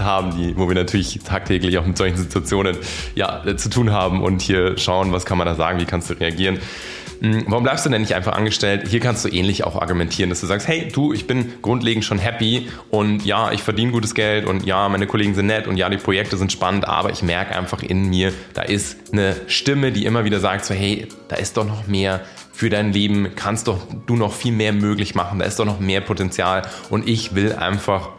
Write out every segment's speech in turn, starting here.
haben, die, wo wir natürlich tagtäglich auch mit solchen Situationen ja, äh, zu tun haben und hier schauen, was kann man da sagen, wie kannst du reagieren. Hm, warum bleibst du denn nicht einfach angestellt? Hier kannst du ähnlich auch argumentieren, dass du sagst, hey, du, ich bin grundlegend schon happy und ja, ich verdiene gutes Geld und ja, meine Kollegen sind nett und ja, die Projekte sind spannend, aber ich merke einfach in mir, da ist eine Stimme, die immer wieder sagt so, hey, da ist doch noch mehr für dein Leben, kannst doch du noch viel mehr möglich machen, da ist doch noch mehr Potenzial und ich will einfach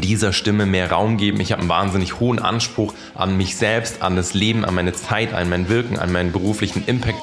dieser Stimme mehr Raum geben. Ich habe einen wahnsinnig hohen Anspruch an mich selbst, an das Leben, an meine Zeit, an mein Wirken, an meinen beruflichen Impact.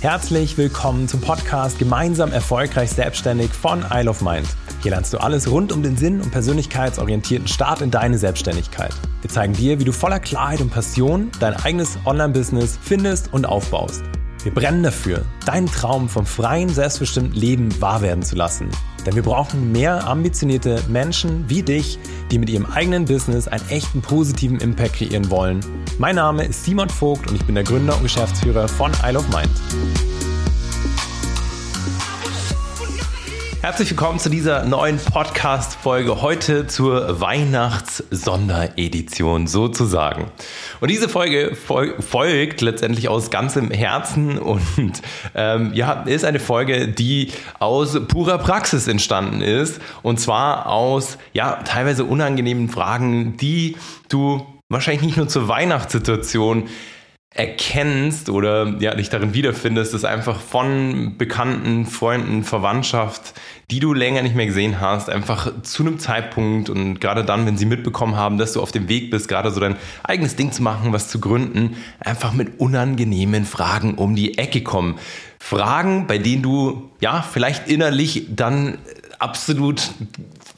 Herzlich willkommen zum Podcast Gemeinsam erfolgreich selbstständig von Isle of Mind. Hier lernst du alles rund um den Sinn und persönlichkeitsorientierten Start in deine Selbstständigkeit. Wir zeigen dir, wie du voller Klarheit und Passion dein eigenes Online-Business findest und aufbaust. Wir brennen dafür, deinen Traum vom freien, selbstbestimmten Leben wahr werden zu lassen. Denn wir brauchen mehr ambitionierte Menschen wie dich, die mit ihrem eigenen Business einen echten positiven Impact kreieren wollen. Mein Name ist Simon Vogt und ich bin der Gründer und Geschäftsführer von Isle of Mind. Herzlich willkommen zu dieser neuen Podcast-Folge. Heute zur Weihnachts-Sonderedition sozusagen. Und diese Folge fol folgt letztendlich aus ganzem Herzen und ähm, ja, ist eine Folge, die aus purer Praxis entstanden ist. Und zwar aus ja, teilweise unangenehmen Fragen, die du wahrscheinlich nicht nur zur Weihnachtssituation erkennst oder ja, dich darin wiederfindest, ist einfach von Bekannten, Freunden, Verwandtschaft, die du länger nicht mehr gesehen hast, einfach zu einem Zeitpunkt und gerade dann, wenn sie mitbekommen haben, dass du auf dem Weg bist, gerade so dein eigenes Ding zu machen, was zu gründen, einfach mit unangenehmen Fragen um die Ecke kommen. Fragen, bei denen du ja vielleicht innerlich dann absolut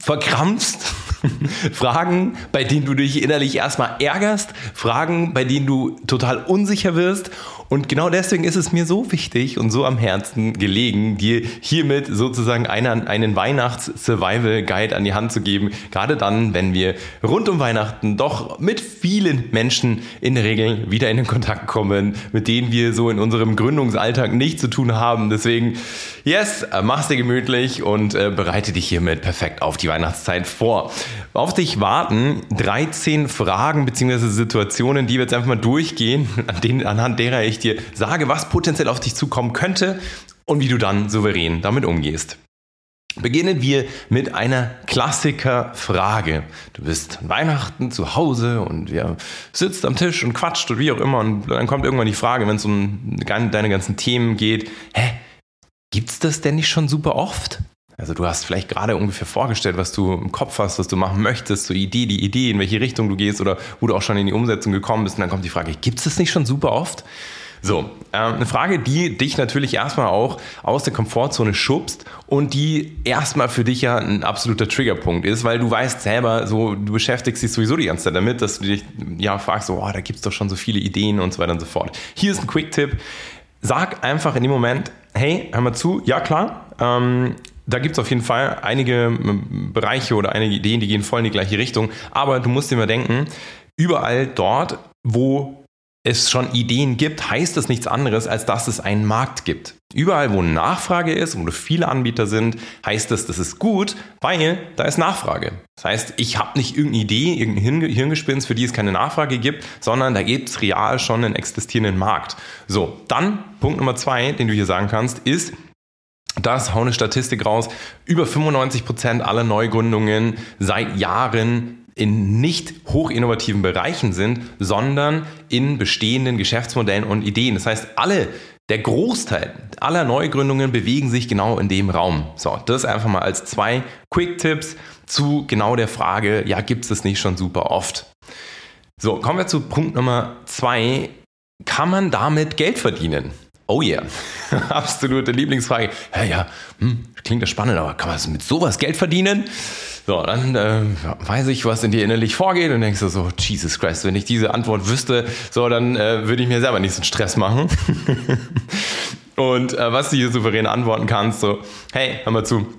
verkrampfst. Fragen, bei denen du dich innerlich erstmal ärgerst. Fragen, bei denen du total unsicher wirst und genau deswegen ist es mir so wichtig und so am Herzen gelegen, dir hiermit sozusagen einen, einen Weihnachts-Survival-Guide an die Hand zu geben. Gerade dann, wenn wir rund um Weihnachten doch mit vielen Menschen in der Regel wieder in den Kontakt kommen, mit denen wir so in unserem Gründungsalltag nicht zu tun haben. Deswegen, yes, mach's dir gemütlich und äh, bereite dich hiermit perfekt auf die Weihnachtszeit vor. Auf dich warten 13 Fragen bzw. Situationen, die wir jetzt einfach mal durchgehen, an denen, anhand derer ich ich dir sage, was potenziell auf dich zukommen könnte und wie du dann souverän damit umgehst. Beginnen wir mit einer Klassikerfrage. Du bist an Weihnachten zu Hause und ihr sitzt am Tisch und quatscht und wie auch immer und dann kommt irgendwann die Frage, wenn es um deine ganzen Themen geht, hä, gibt's das denn nicht schon super oft? Also du hast vielleicht gerade ungefähr vorgestellt, was du im Kopf hast, was du machen möchtest, so Idee, die Idee, in welche Richtung du gehst oder wo du auch schon in die Umsetzung gekommen bist und dann kommt die Frage, gibt's das nicht schon super oft? So, äh, eine Frage, die dich natürlich erstmal auch aus der Komfortzone schubst und die erstmal für dich ja ein absoluter Triggerpunkt ist, weil du weißt selber, so du beschäftigst dich sowieso die ganze Zeit damit, dass du dich ja fragst, so, oh, da gibt es doch schon so viele Ideen und so weiter und so fort. Hier ist ein Quick-Tipp. Sag einfach in dem Moment, hey, hör mal zu, ja klar, ähm, da gibt es auf jeden Fall einige ähm, Bereiche oder einige Ideen, die gehen voll in die gleiche Richtung, aber du musst dir mal denken, überall dort, wo es schon Ideen gibt, heißt das nichts anderes, als dass es einen Markt gibt. Überall, wo Nachfrage ist, wo viele Anbieter sind, heißt das, das ist gut, weil da ist Nachfrage. Das heißt, ich habe nicht irgendeine Idee, irgendein Hirngespinst, für die es keine Nachfrage gibt, sondern da gibt es real schon einen existierenden Markt. So, dann Punkt Nummer zwei, den du hier sagen kannst, ist, das hau eine Statistik raus. Über 95 Prozent aller Neugründungen seit Jahren in nicht hochinnovativen Bereichen sind, sondern in bestehenden Geschäftsmodellen und Ideen. Das heißt, alle, der Großteil aller Neugründungen bewegen sich genau in dem Raum. So, das einfach mal als zwei Quick-Tipps zu genau der Frage, ja, gibt es das nicht schon super oft? So, kommen wir zu Punkt Nummer zwei. Kann man damit Geld verdienen? Oh yeah, absolute Lieblingsfrage. Ja, ja, hm, klingt das spannend, aber kann man mit sowas Geld verdienen? So, dann äh, weiß ich, was in dir innerlich vorgeht und denkst du so, Jesus Christ, wenn ich diese Antwort wüsste, so, dann äh, würde ich mir selber nicht so einen Stress machen. und äh, was du hier souverän antworten kannst, so, hey, hör mal zu,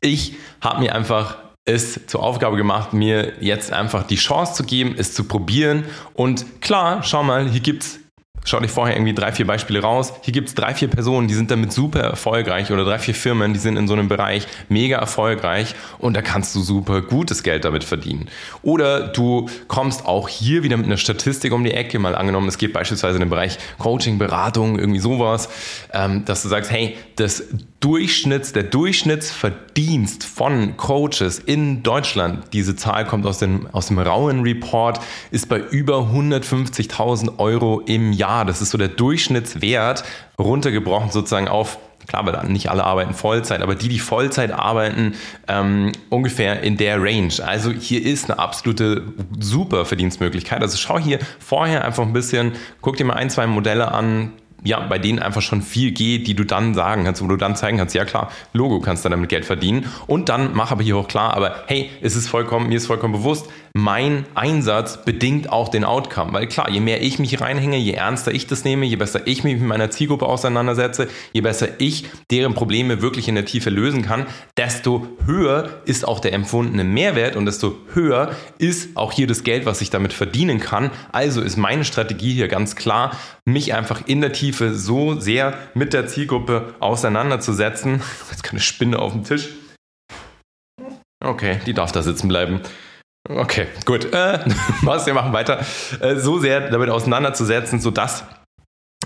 ich habe mir einfach es zur Aufgabe gemacht, mir jetzt einfach die Chance zu geben, es zu probieren und klar, schau mal, hier gibt's Schau dich vorher irgendwie drei, vier Beispiele raus. Hier gibt es drei, vier Personen, die sind damit super erfolgreich oder drei, vier Firmen, die sind in so einem Bereich mega erfolgreich und da kannst du super gutes Geld damit verdienen. Oder du kommst auch hier wieder mit einer Statistik um die Ecke, mal angenommen, es geht beispielsweise in den Bereich Coaching, Beratung, irgendwie sowas, ähm, dass du sagst, hey, das Durchschnitts, der Durchschnittsverdienst von Coaches in Deutschland, diese Zahl kommt aus dem, aus dem Rauen Report, ist bei über 150.000 Euro im Jahr. Das ist so der Durchschnittswert, runtergebrochen sozusagen auf klar, weil nicht alle arbeiten Vollzeit, aber die, die Vollzeit arbeiten, ähm, ungefähr in der Range. Also hier ist eine absolute super Verdienstmöglichkeit. Also schau hier vorher einfach ein bisschen, guck dir mal ein, zwei Modelle an, ja, bei denen einfach schon viel geht, die du dann sagen kannst, wo du dann zeigen kannst, ja klar, Logo kannst du damit Geld verdienen. Und dann mach aber hier auch klar, aber hey, es ist vollkommen, mir ist vollkommen bewusst, mein Einsatz bedingt auch den Outcome. Weil klar, je mehr ich mich reinhänge, je ernster ich das nehme, je besser ich mich mit meiner Zielgruppe auseinandersetze, je besser ich deren Probleme wirklich in der Tiefe lösen kann, desto höher ist auch der empfundene Mehrwert und desto höher ist auch hier das Geld, was ich damit verdienen kann. Also ist meine Strategie hier ganz klar, mich einfach in der Tiefe so sehr mit der Zielgruppe auseinanderzusetzen. Jetzt keine Spinne auf dem Tisch. Okay, die darf da sitzen bleiben. Okay, gut. Äh, was, wir machen weiter. Äh, so sehr damit auseinanderzusetzen, sodass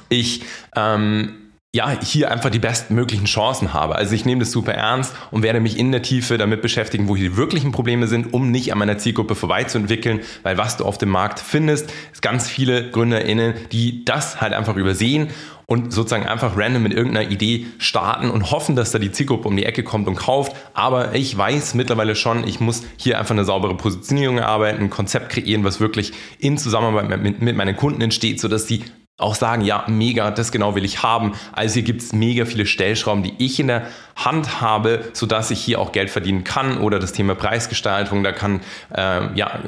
ich ähm, ja, hier einfach die bestmöglichen Chancen habe. Also ich nehme das super ernst und werde mich in der Tiefe damit beschäftigen, wo hier die wirklichen Probleme sind, um nicht an meiner Zielgruppe vorbeizuentwickeln, weil was du auf dem Markt findest, ist ganz viele GründerInnen, die das halt einfach übersehen und sozusagen einfach random mit irgendeiner Idee starten und hoffen, dass da die Zielgruppe um die Ecke kommt und kauft. Aber ich weiß mittlerweile schon, ich muss hier einfach eine saubere Positionierung erarbeiten, ein Konzept kreieren, was wirklich in Zusammenarbeit mit, mit meinen Kunden entsteht, sodass sie auch sagen, ja, mega, das genau will ich haben. Also hier gibt es mega viele Stellschrauben, die ich in der Hand habe, sodass ich hier auch Geld verdienen kann oder das Thema Preisgestaltung, da kann, äh, ja,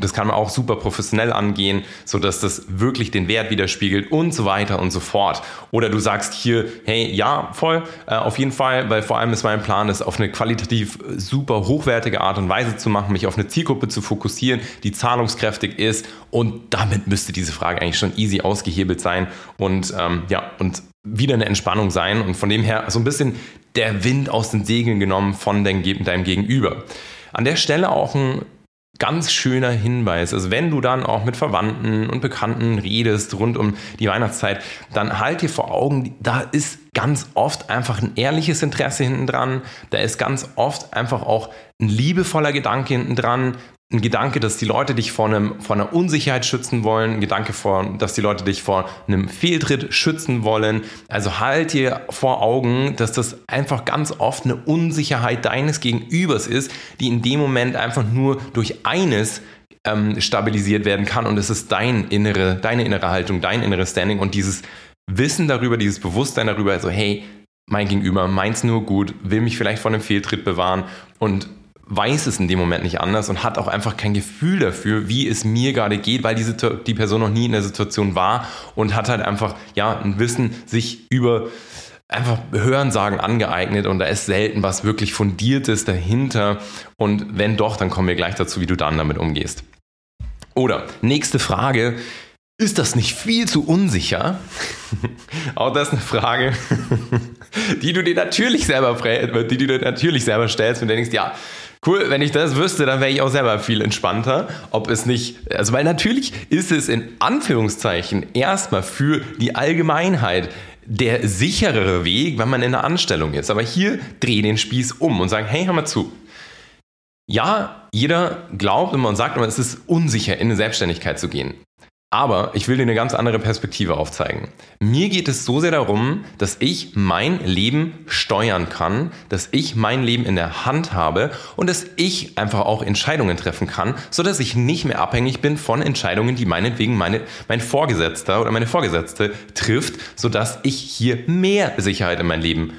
das kann man auch super professionell angehen, sodass das wirklich den Wert widerspiegelt und so weiter und so fort. Oder du sagst hier, hey, ja, voll, äh, auf jeden Fall, weil vor allem ist mein Plan, das auf eine qualitativ super hochwertige Art und Weise zu machen, mich auf eine Zielgruppe zu fokussieren, die zahlungskräftig ist und damit müsste diese Frage eigentlich schon easy ausgehebelt ausgehebelt sein und ähm, ja, und wieder eine Entspannung sein und von dem her so ein bisschen der Wind aus den Segeln genommen von deinem Gegenüber. An der Stelle auch ein ganz schöner Hinweis. Also wenn du dann auch mit Verwandten und Bekannten redest rund um die Weihnachtszeit, dann halt dir vor Augen, da ist ganz oft einfach ein ehrliches Interesse hinten dran. Da ist ganz oft einfach auch ein liebevoller Gedanke hinten dran ein Gedanke, dass die Leute dich vor, einem, vor einer Unsicherheit schützen wollen, ein Gedanke, vor, dass die Leute dich vor einem Fehltritt schützen wollen. Also halt dir vor Augen, dass das einfach ganz oft eine Unsicherheit deines Gegenübers ist, die in dem Moment einfach nur durch eines ähm, stabilisiert werden kann und es ist dein innere, deine innere Haltung, dein inneres Standing und dieses Wissen darüber, dieses Bewusstsein darüber, also hey, mein Gegenüber meint's nur gut, will mich vielleicht vor einem Fehltritt bewahren und weiß es in dem Moment nicht anders und hat auch einfach kein Gefühl dafür, wie es mir gerade geht, weil die, die Person noch nie in der Situation war und hat halt einfach ja ein Wissen sich über einfach Hörensagen angeeignet und da ist selten was wirklich fundiertes dahinter und wenn doch, dann kommen wir gleich dazu, wie du dann damit umgehst. Oder nächste Frage, ist das nicht viel zu unsicher? Auch das ist eine Frage, die du dir natürlich selber, die du dir natürlich selber stellst und denkst, ja, Cool, wenn ich das wüsste, dann wäre ich auch selber viel entspannter. Ob es nicht, also weil natürlich ist es in Anführungszeichen erstmal für die Allgemeinheit der sicherere Weg, wenn man in einer Anstellung ist. Aber hier dreh den Spieß um und sagen, hey, hör mal zu. Ja, jeder glaubt immer und sagt immer, es ist unsicher, in eine Selbstständigkeit zu gehen. Aber ich will dir eine ganz andere Perspektive aufzeigen. Mir geht es so sehr darum, dass ich mein Leben steuern kann, dass ich mein Leben in der Hand habe und dass ich einfach auch Entscheidungen treffen kann, so dass ich nicht mehr abhängig bin von Entscheidungen, die meinetwegen meine, mein Vorgesetzter oder meine Vorgesetzte trifft, so dass ich hier mehr Sicherheit in mein Leben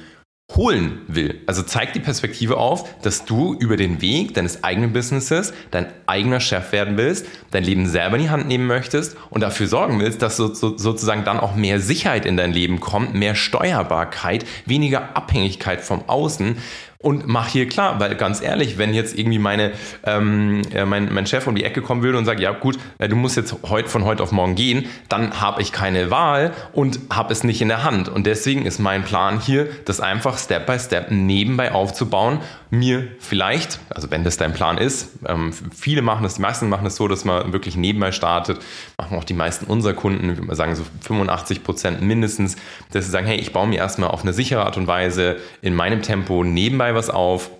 holen will. Also zeigt die Perspektive auf, dass du über den Weg deines eigenen Businesses dein eigener Chef werden willst, dein Leben selber in die Hand nehmen möchtest und dafür sorgen willst, dass so, so, sozusagen dann auch mehr Sicherheit in dein Leben kommt, mehr Steuerbarkeit, weniger Abhängigkeit vom Außen und mach hier klar, weil ganz ehrlich, wenn jetzt irgendwie meine, ähm, äh, mein, mein Chef um die Ecke kommen würde und sagt, ja gut, äh, du musst jetzt heut, von heute auf morgen gehen, dann habe ich keine Wahl und habe es nicht in der Hand. Und deswegen ist mein Plan hier, das einfach Step by Step nebenbei aufzubauen, mir vielleicht, also wenn das dein Plan ist, ähm, viele machen das, die meisten machen das so, dass man wirklich nebenbei startet, machen auch die meisten unserer Kunden, würde sagen so 85 Prozent mindestens, dass sie sagen, hey, ich baue mir erstmal auf eine sichere Art und Weise in meinem Tempo nebenbei was auf,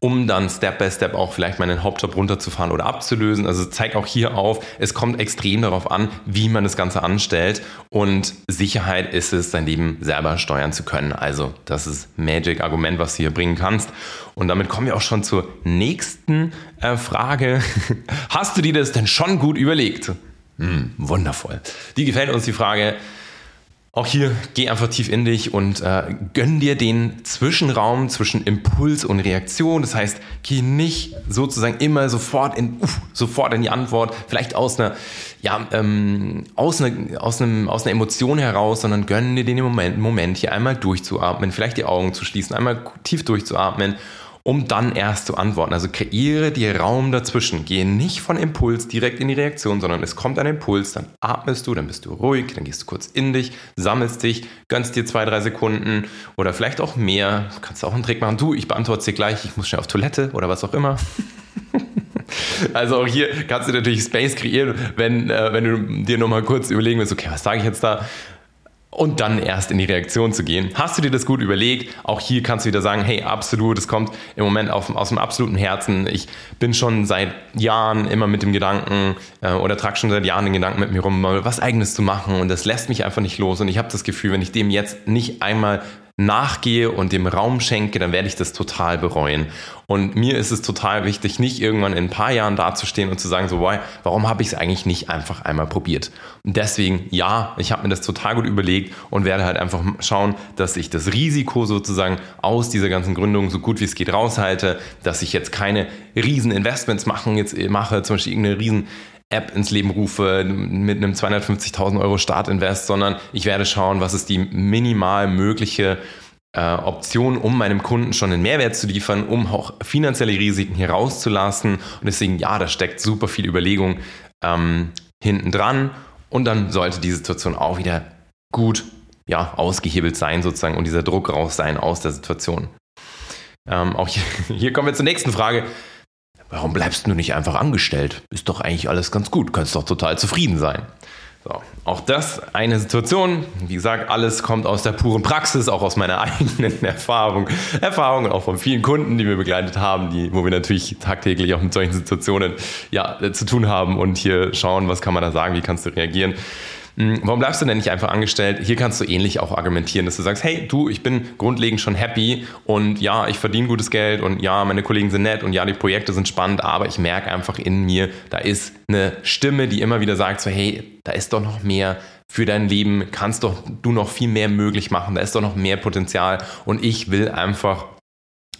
um dann Step by Step auch vielleicht meinen Hauptjob runterzufahren oder abzulösen. Also zeigt auch hier auf, es kommt extrem darauf an, wie man das Ganze anstellt und Sicherheit ist es, sein Leben selber steuern zu können. Also das ist Magic-Argument, was du hier bringen kannst. Und damit kommen wir auch schon zur nächsten äh, Frage. Hast du dir das denn schon gut überlegt? Hm, wundervoll. Die gefällt uns die Frage. Auch hier geh einfach tief in dich und äh, gönn dir den Zwischenraum zwischen Impuls und Reaktion. Das heißt, geh nicht sozusagen immer sofort in, uff, sofort in die Antwort, vielleicht aus einer, ja, ähm, aus, einer, aus, einem, aus einer Emotion heraus, sondern gönn dir den Moment, Moment hier einmal durchzuatmen, vielleicht die Augen zu schließen, einmal tief durchzuatmen um dann erst zu antworten. Also kreiere dir Raum dazwischen. Gehe nicht von Impuls direkt in die Reaktion, sondern es kommt ein Impuls, dann atmest du, dann bist du ruhig, dann gehst du kurz in dich, sammelst dich, gönnst dir zwei, drei Sekunden oder vielleicht auch mehr. Du kannst auch einen Trick machen. Du, ich beantworte dir gleich, ich muss schnell auf Toilette oder was auch immer. Also auch hier kannst du natürlich Space kreieren, wenn, äh, wenn du dir nochmal kurz überlegen willst, okay, was sage ich jetzt da? Und dann erst in die Reaktion zu gehen. Hast du dir das gut überlegt? Auch hier kannst du wieder sagen, hey, absolut, es kommt im Moment auf, aus dem absoluten Herzen. Ich bin schon seit Jahren immer mit dem Gedanken äh, oder trage schon seit Jahren den Gedanken mit mir rum, was eigenes zu machen und das lässt mich einfach nicht los und ich habe das Gefühl, wenn ich dem jetzt nicht einmal nachgehe und dem Raum schenke, dann werde ich das total bereuen. Und mir ist es total wichtig, nicht irgendwann in ein paar Jahren dazustehen und zu sagen, so, boy, warum habe ich es eigentlich nicht einfach einmal probiert? Und deswegen, ja, ich habe mir das total gut überlegt und werde halt einfach schauen, dass ich das Risiko sozusagen aus dieser ganzen Gründung so gut wie es geht raushalte, dass ich jetzt keine riesen Investments machen, jetzt mache, zum Beispiel irgendeine riesen App ins Leben rufe mit einem 250.000 Euro Startinvest, sondern ich werde schauen, was ist die minimal mögliche äh, Option, um meinem Kunden schon einen Mehrwert zu liefern, um auch finanzielle Risiken hier rauszulassen. Und deswegen, ja, da steckt super viel Überlegung ähm, hinten dran. Und dann sollte die Situation auch wieder gut ja, ausgehebelt sein, sozusagen, und dieser Druck raus sein aus der Situation. Ähm, auch hier, hier kommen wir zur nächsten Frage. Warum bleibst du nicht einfach angestellt? Ist doch eigentlich alles ganz gut, kannst doch total zufrieden sein. So, auch das eine Situation. Wie gesagt, alles kommt aus der puren Praxis, auch aus meiner eigenen Erfahrung. Erfahrungen auch von vielen Kunden, die wir begleitet haben, die, wo wir natürlich tagtäglich auch mit solchen Situationen ja, zu tun haben und hier schauen, was kann man da sagen, wie kannst du reagieren. Hm, warum bleibst du denn nicht einfach angestellt? Hier kannst du ähnlich auch argumentieren, dass du sagst, hey, du, ich bin grundlegend schon happy und ja, ich verdiene gutes Geld und ja, meine Kollegen sind nett und ja, die Projekte sind spannend, aber ich merke einfach in mir, da ist eine Stimme, die immer wieder sagt so, hey, da ist doch noch mehr für dein Leben, kannst doch du noch viel mehr möglich machen, da ist doch noch mehr Potenzial und ich will einfach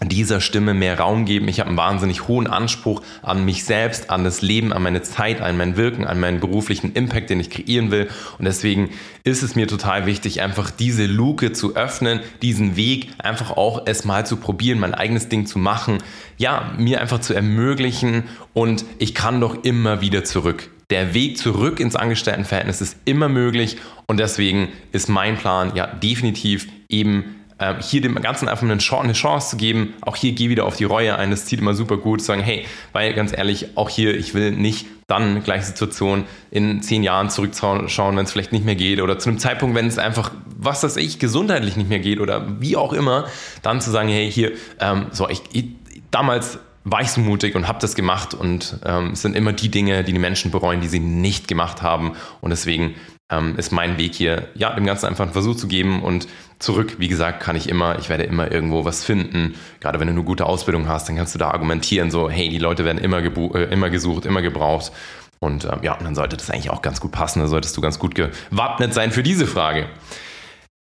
dieser Stimme mehr Raum geben. Ich habe einen wahnsinnig hohen Anspruch an mich selbst, an das Leben, an meine Zeit, an mein Wirken, an meinen beruflichen Impact, den ich kreieren will. Und deswegen ist es mir total wichtig, einfach diese Luke zu öffnen, diesen Weg einfach auch es zu probieren, mein eigenes Ding zu machen. Ja, mir einfach zu ermöglichen und ich kann doch immer wieder zurück. Der Weg zurück ins Angestelltenverhältnis ist immer möglich und deswegen ist mein Plan ja definitiv eben ähm, hier dem Ganzen einfach eine Chance zu geben. Auch hier geh wieder auf die Reue ein. Das zieht immer super gut. Zu sagen, hey, weil ganz ehrlich, auch hier, ich will nicht dann gleiche Situation in zehn Jahren zurückschauen, wenn es vielleicht nicht mehr geht oder zu einem Zeitpunkt, wenn es einfach, was weiß ich, gesundheitlich nicht mehr geht oder wie auch immer, dann zu sagen, hey, hier, ähm, so, ich, ich damals war ich so mutig und habe das gemacht und ähm, es sind immer die Dinge, die die Menschen bereuen, die sie nicht gemacht haben und deswegen ähm, ist mein Weg hier, ja, dem Ganzen einfach einen Versuch zu geben und zurück, wie gesagt, kann ich immer, ich werde immer irgendwo was finden. Gerade wenn du eine gute Ausbildung hast, dann kannst du da argumentieren, so, hey, die Leute werden immer, äh, immer gesucht, immer gebraucht. Und ähm, ja, dann sollte das eigentlich auch ganz gut passen. Da solltest du ganz gut gewappnet sein für diese Frage.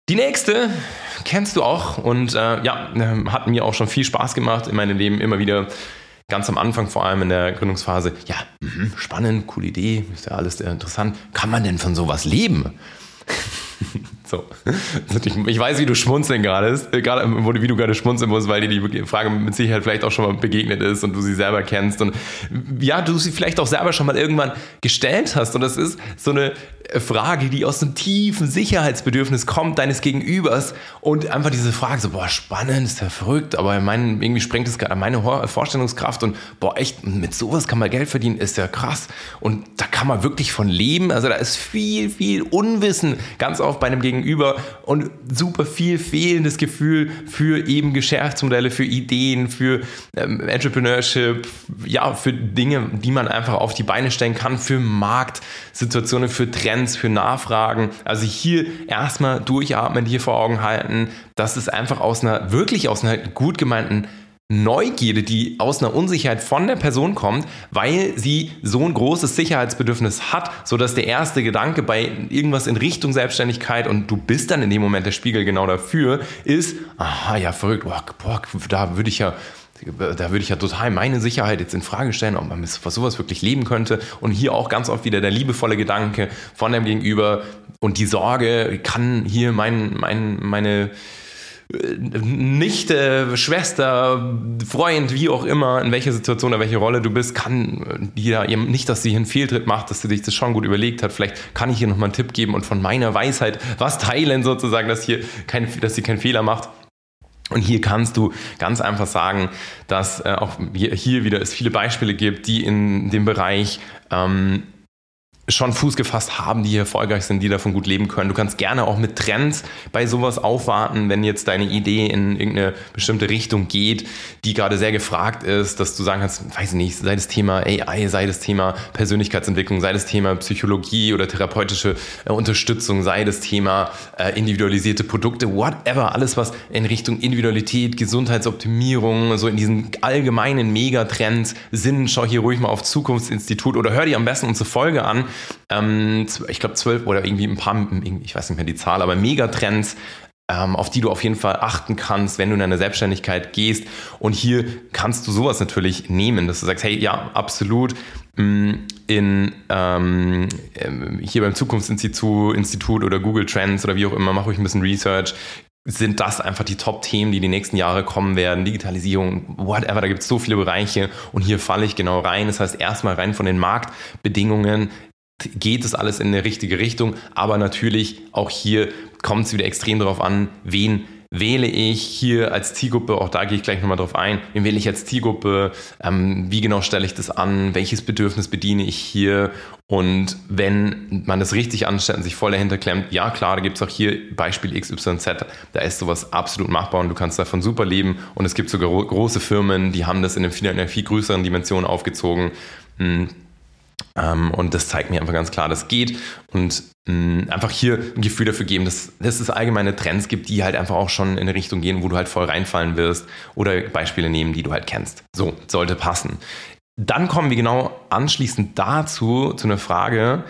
Die nächste kennst du auch und äh, ja, ähm, hat mir auch schon viel Spaß gemacht in meinem Leben immer wieder ganz am Anfang, vor allem in der Gründungsphase, ja, mh, spannend, coole Idee, ist ja alles sehr interessant. Kann man denn von sowas leben? so. Ich weiß, wie du schmunzeln gerade ist, äh, gerade wie du gerade schmunzeln musst, weil dir die Frage mit Sicherheit vielleicht auch schon mal begegnet ist und du sie selber kennst und ja, du sie vielleicht auch selber schon mal irgendwann gestellt hast. Und das ist so eine Frage, die aus einem tiefen Sicherheitsbedürfnis kommt deines Gegenübers und einfach diese Frage so, boah, spannend, ist ja verrückt, aber mein, irgendwie sprengt es gerade meine Vorstellungskraft und boah, echt, mit sowas kann man Geld verdienen, ist ja krass. Und da kann man wirklich von leben. Also da ist viel, viel Unwissen ganz oft bei einem Gegenüber und super viel fehlendes Gefühl für eben Geschäftsmodelle, für Ideen, für ähm, Entrepreneurship, ja, für Dinge, die man einfach auf die Beine stellen kann, für Marktsituationen, für Trends, für Nachfragen. Also hier erstmal durchatmen, hier vor Augen halten, dass es einfach aus einer, wirklich aus einer gut gemeinten Neugierde, die aus einer Unsicherheit von der Person kommt, weil sie so ein großes Sicherheitsbedürfnis hat, sodass der erste Gedanke bei irgendwas in Richtung Selbstständigkeit und du bist dann in dem Moment der Spiegel genau dafür, ist, aha, ja, verrückt, boah, boah da würde ich ja da würde ich ja total meine Sicherheit jetzt in Frage stellen, ob man mit sowas wirklich leben könnte. Und hier auch ganz oft wieder der liebevolle Gedanke von dem Gegenüber und die Sorge, kann hier mein, mein, meine Nichte, Schwester, Freund, wie auch immer, in welcher Situation oder welche Rolle du bist, kann hier nicht, dass sie hier einen Fehltritt macht, dass sie sich das schon gut überlegt hat. Vielleicht kann ich hier nochmal einen Tipp geben und von meiner Weisheit was teilen, sozusagen, dass, hier kein, dass sie keinen Fehler macht. Und hier kannst du ganz einfach sagen, dass äh, auch hier wieder es viele Beispiele gibt, die in dem Bereich ähm, schon Fuß gefasst haben, die erfolgreich sind, die davon gut leben können. Du kannst gerne auch mit Trends bei sowas aufwarten, wenn jetzt deine Idee in irgendeine bestimmte Richtung geht, die gerade sehr gefragt ist, dass du sagen kannst, weiß ich nicht, sei das Thema AI, sei das Thema Persönlichkeitsentwicklung, sei das Thema Psychologie oder therapeutische äh, Unterstützung, sei das Thema äh, individualisierte Produkte, whatever, alles was in Richtung Individualität, Gesundheitsoptimierung, so in diesen allgemeinen Megatrends sind, schau hier ruhig mal auf Zukunftsinstitut oder hör dir am besten unsere Folge an ähm, ich glaube zwölf oder irgendwie ein paar, ich weiß nicht mehr die Zahl, aber Megatrends, ähm, auf die du auf jeden Fall achten kannst, wenn du in eine Selbstständigkeit gehst. Und hier kannst du sowas natürlich nehmen, dass du sagst, hey, ja, absolut. Mm, in, ähm, ähm, hier beim Zukunftsinstitut Institut oder Google Trends oder wie auch immer, mache ich ein bisschen Research, sind das einfach die Top-Themen, die die nächsten Jahre kommen werden. Digitalisierung, whatever, da gibt es so viele Bereiche und hier falle ich genau rein. Das heißt, erstmal rein von den Marktbedingungen geht es alles in eine richtige Richtung. Aber natürlich auch hier kommt es wieder extrem darauf an, wen wähle ich hier als Zielgruppe, auch da gehe ich gleich nochmal drauf ein, wen wähle ich als Zielgruppe, ähm, wie genau stelle ich das an, welches Bedürfnis bediene ich hier? Und wenn man das richtig anstellt und sich voll dahinter klemmt, ja klar, da gibt es auch hier Beispiel XYZ, da ist sowas absolut machbar und du kannst davon super leben. Und es gibt sogar große Firmen, die haben das in einer viel größeren Dimension aufgezogen. Hm und das zeigt mir einfach ganz klar, das geht. Und mm, einfach hier ein Gefühl dafür geben, dass, dass es allgemeine Trends gibt, die halt einfach auch schon in eine Richtung gehen, wo du halt voll reinfallen wirst. Oder Beispiele nehmen, die du halt kennst. So, sollte passen. Dann kommen wir genau anschließend dazu, zu einer Frage,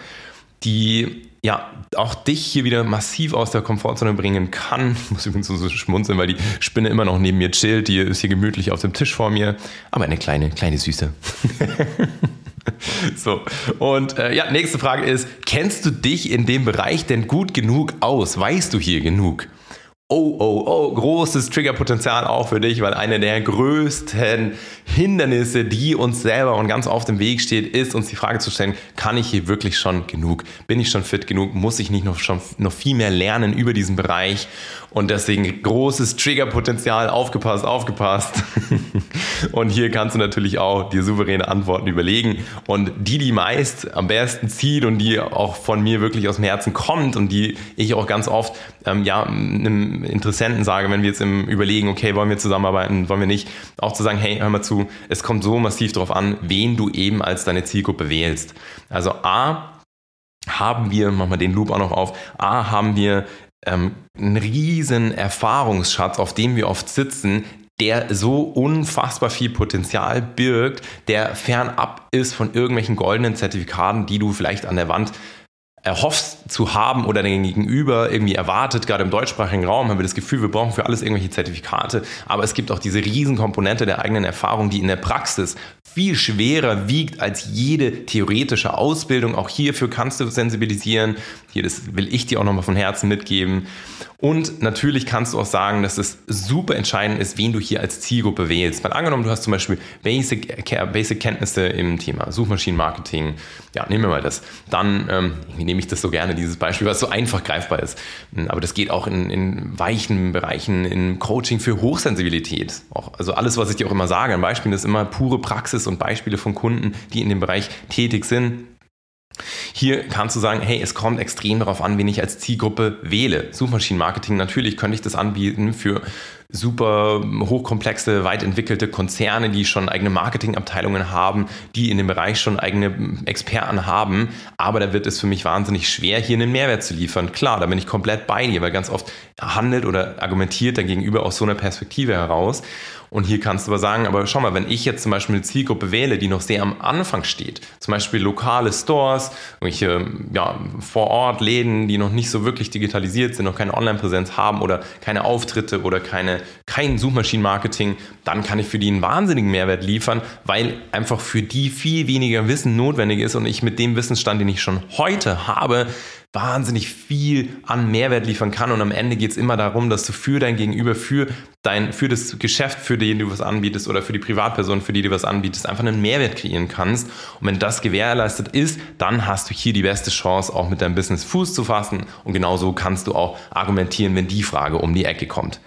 die ja, auch dich hier wieder massiv aus der Komfortzone bringen kann. Ich muss übrigens so schmunzeln, weil die Spinne immer noch neben mir chillt. Die ist hier gemütlich auf dem Tisch vor mir. Aber eine kleine, kleine Süße. So, und äh, ja, nächste Frage ist, kennst du dich in dem Bereich denn gut genug aus? Weißt du hier genug? Oh, oh, oh, großes Triggerpotenzial auch für dich, weil eine der größten Hindernisse, die uns selber und ganz oft im Weg steht, ist uns die Frage zu stellen, kann ich hier wirklich schon genug? Bin ich schon fit genug? Muss ich nicht noch, schon, noch viel mehr lernen über diesen Bereich? Und deswegen großes Triggerpotenzial, aufgepasst, aufgepasst. und hier kannst du natürlich auch dir souveräne Antworten überlegen. Und die, die meist am besten zieht und die auch von mir wirklich aus dem Herzen kommt und die ich auch ganz oft ähm, ja, einem Interessenten sage, wenn wir jetzt im Überlegen, okay, wollen wir zusammenarbeiten, wollen wir nicht, auch zu sagen, hey, hör mal zu, es kommt so massiv darauf an, wen du eben als deine Zielgruppe wählst. Also A, haben wir, machen wir den Loop auch noch auf, A, haben wir ähm, einen riesen Erfahrungsschatz, auf dem wir oft sitzen, der so unfassbar viel Potenzial birgt, der fernab ist von irgendwelchen goldenen Zertifikaten, die du vielleicht an der Wand erhoffst zu haben oder den Gegenüber irgendwie erwartet, gerade im deutschsprachigen Raum haben wir das Gefühl, wir brauchen für alles irgendwelche Zertifikate, aber es gibt auch diese Riesenkomponente der eigenen Erfahrung, die in der Praxis viel schwerer wiegt als jede theoretische Ausbildung. Auch hierfür kannst du sensibilisieren. Hier, das will ich dir auch nochmal von Herzen mitgeben. Und natürlich kannst du auch sagen, dass es super entscheidend ist, wen du hier als Zielgruppe wählst. Weil angenommen, du hast zum Beispiel Basic, Basic Kenntnisse im Thema Suchmaschinenmarketing. Ja, nehmen wir mal das. Dann ähm, nehme ich das so gerne, dieses Beispiel, was so einfach greifbar ist. Aber das geht auch in, in weichen Bereichen, in Coaching für Hochsensibilität. Auch, also alles, was ich dir auch immer sage, ein Beispiel ist immer pure Praxis und Beispiele von Kunden, die in dem Bereich tätig sind. Hier kannst du sagen, hey, es kommt extrem darauf an, wen ich als Zielgruppe wähle. Suchmaschinenmarketing, natürlich könnte ich das anbieten für super hochkomplexe, weit entwickelte Konzerne, die schon eigene Marketingabteilungen haben, die in dem Bereich schon eigene Experten haben. Aber da wird es für mich wahnsinnig schwer, hier einen Mehrwert zu liefern. Klar, da bin ich komplett bei dir, weil ganz oft handelt oder argumentiert der Gegenüber aus so einer Perspektive heraus. Und hier kannst du aber sagen, aber schau mal, wenn ich jetzt zum Beispiel eine Zielgruppe wähle, die noch sehr am Anfang steht, zum Beispiel lokale Stores, irgendwelche ja, vor Ort Läden, die noch nicht so wirklich digitalisiert sind, noch keine Online-Präsenz haben oder keine Auftritte oder keine, kein Suchmaschinenmarketing, dann kann ich für die einen wahnsinnigen Mehrwert liefern, weil einfach für die viel weniger Wissen notwendig ist und ich mit dem Wissensstand, den ich schon heute habe, wahnsinnig viel an Mehrwert liefern kann. Und am Ende geht es immer darum, dass du für dein Gegenüber, für dein, für das Geschäft, für den du was anbietest oder für die Privatperson, für die du was anbietest, einfach einen Mehrwert kreieren kannst. Und wenn das gewährleistet ist, dann hast du hier die beste Chance, auch mit deinem Business Fuß zu fassen. Und genauso kannst du auch argumentieren, wenn die Frage um die Ecke kommt.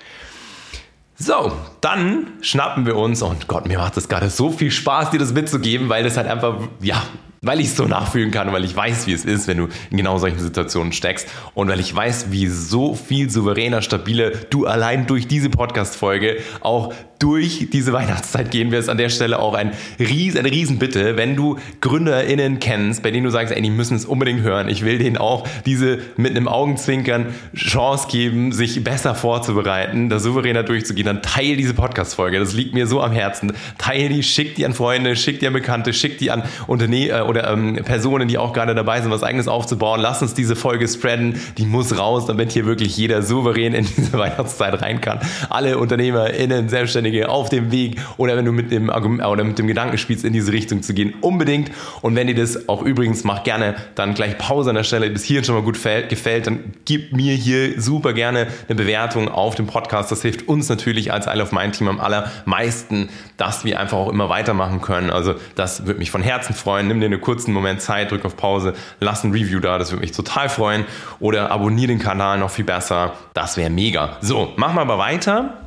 So, dann schnappen wir uns, und Gott, mir macht das gerade so viel Spaß, dir das mitzugeben, weil das halt einfach, ja, weil ich es so nachfühlen kann, weil ich weiß, wie es ist, wenn du in genau solchen Situationen steckst und weil ich weiß, wie so viel souveräner, stabiler du allein durch diese Podcast-Folge auch durch diese Weihnachtszeit gehen wirst. An der Stelle auch ein Ries, eine Riesenbitte, wenn du GründerInnen kennst, bei denen du sagst, ey, die müssen es unbedingt hören. Ich will denen auch diese mit einem Augenzwinkern Chance geben, sich besser vorzubereiten, da souveräner durchzugehen. Dann teil diese Podcast-Folge. Das liegt mir so am Herzen. Teil die, schick die an Freunde, schick die an Bekannte, schick die an Unternehmen äh, oder ähm, Personen, die auch gerade dabei sind, was eigenes aufzubauen. Lass uns diese Folge spreaden. Die muss raus, damit hier wirklich jeder souverän in diese Weihnachtszeit rein kann. Alle UnternehmerInnen, Selbstständige auf dem Weg oder wenn du mit dem, oder mit dem Gedanken spielst, in diese Richtung zu gehen, unbedingt. Und wenn dir das auch übrigens, mach gerne dann gleich Pause an der Stelle, bis hierhin schon mal gut gefällt, dann gib mir hier super gerne eine Bewertung auf dem Podcast. Das hilft uns natürlich als Isle of Mind Team am allermeisten, dass wir einfach auch immer weitermachen können. Also das würde mich von Herzen freuen. Nimm dir eine kurzen Moment Zeit, drück auf Pause, lass ein Review da, das würde mich total freuen. Oder abonniere den Kanal noch viel besser, das wäre mega. So, machen wir aber weiter.